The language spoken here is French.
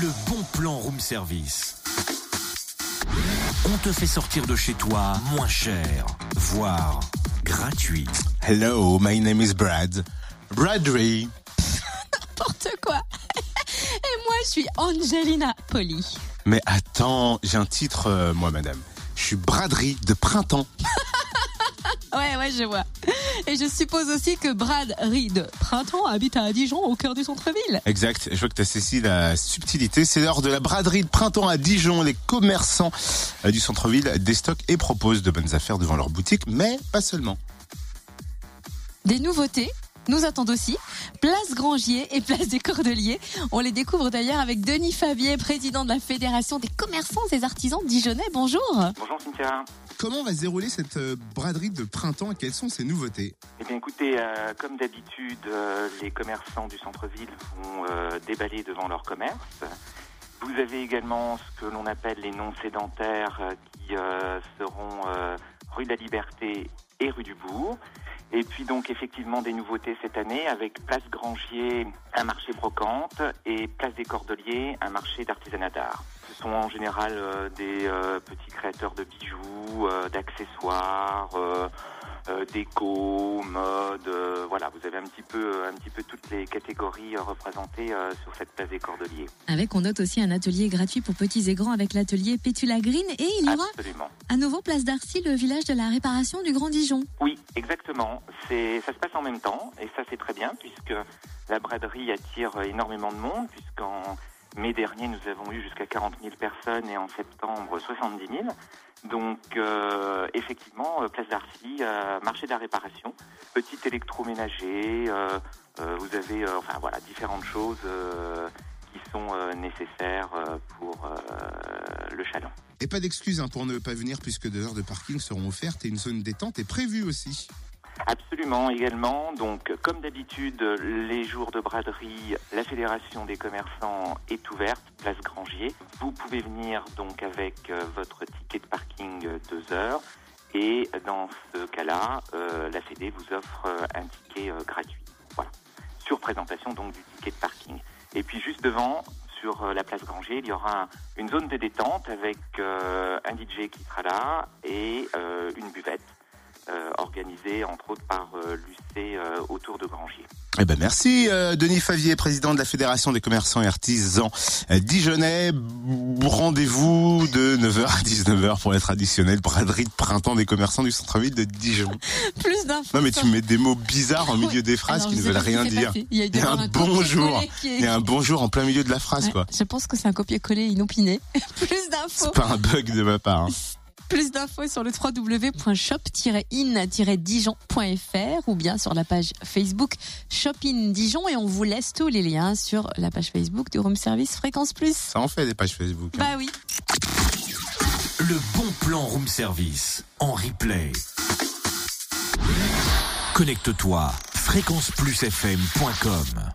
Le bon plan room service. On te fait sortir de chez toi moins cher, voire gratuit. Hello, my name is Brad. Bradry. N'importe quoi. Et moi, je suis Angelina Poli. Mais attends, j'ai un titre, euh, moi, madame. Je suis Braderie de printemps. Ouais, ouais, je vois. Et je suppose aussi que Brad Reed, printemps, habite à Dijon, au cœur du centre-ville. Exact. Je vois que tu as saisi la subtilité. C'est l'heure de la braderie de printemps à Dijon. Les commerçants euh, du centre-ville déstockent et proposent de bonnes affaires devant leur boutique, mais pas seulement. Des nouveautés nous attendent aussi. Place Grangier et Place des Cordeliers. On les découvre d'ailleurs avec Denis Favier, président de la Fédération des commerçants et artisans dijonnais. Bonjour. Bonjour Cynthia. Comment va se dérouler cette euh, braderie de printemps et quelles sont ses nouveautés? Eh bien écoutez, euh, comme d'habitude, euh, les commerçants du centre-ville vont euh, déballer devant leur commerce. Vous avez également ce que l'on appelle les non sédentaires euh, qui euh, seront euh, rue de la Liberté et rue du Bourg. Et puis donc effectivement des nouveautés cette année avec Place Grangier, un marché brocante et Place des Cordeliers, un marché d'artisanat d'art. Ce sont en général euh, des euh, petits créateurs de bijoux, euh, d'accessoires, euh, déco, mode, euh, voilà, vous avez un petit peu, un petit peu toutes les catégories euh, représentées euh, sur cette place des Cordeliers. Avec, on note aussi un atelier gratuit pour petits et grands avec l'atelier Pétula Green. Et il y aura Absolument. à nouveau Place d'Arcy, le village de la réparation du Grand Dijon. Oui, exactement. C'est, ça se passe en même temps, et ça c'est très bien puisque la braderie attire énormément de monde, puisqu'en mai dernier nous avons eu jusqu'à 40 000 personnes et en septembre 70 000. Donc euh, effectivement, euh, place d'Arcy, marché de la réparation, petit électroménager, euh, vous avez enfin voilà différentes choses qui sont nécessaires pour le chaland. Et pas d'excuses hein, pour ne pas venir puisque deux heures de parking seront offertes et une zone détente est prévue aussi. Absolument également. Donc, comme d'habitude, les jours de braderie, la Fédération des commerçants est ouverte, place Grangier. Vous pouvez venir donc avec euh, votre ticket de parking euh, deux heures. Et dans ce cas-là, euh, la Fédé vous offre euh, un ticket euh, gratuit. Voilà. Sur présentation donc du ticket de parking. Et puis juste devant, sur euh, la place Granger, il y aura un- une zone de détente avec euh, un DJ qui sera là et euh, une buvette euh, organisée entre autres par euh, l'UC euh, autour de Grangier. Eh ben merci euh, Denis Favier, président de la Fédération des commerçants et artisans dijonnais. Rendez-vous de 9h à 19h pour les traditionnelles braderies de printemps des commerçants du centre-ville de Dijon. Plus d'infos. Non mais tu mets des mots bizarres en milieu Oui. des phrases Alors, qui ne veulent rien dire. passé. Il y a, Il y a un bonjour. est- Il y a un bonjour en plein milieu de la phrase Ouais, quoi. Je pense que c'est un copier-coller inopiné. Plus d'infos. C'est pas un bug de ma part. hein. Plus d'infos sur le www.shop-in-dijon.fr ou bien sur la page Facebook Shop in Dijon et on vous laisse tous les liens sur la page Facebook du Room Service Fréquence Plus. Ça en fait des pages Facebook. hein. Bah oui. Le bon plan room service en replay. Connecte-toi fréquenceplusfm.com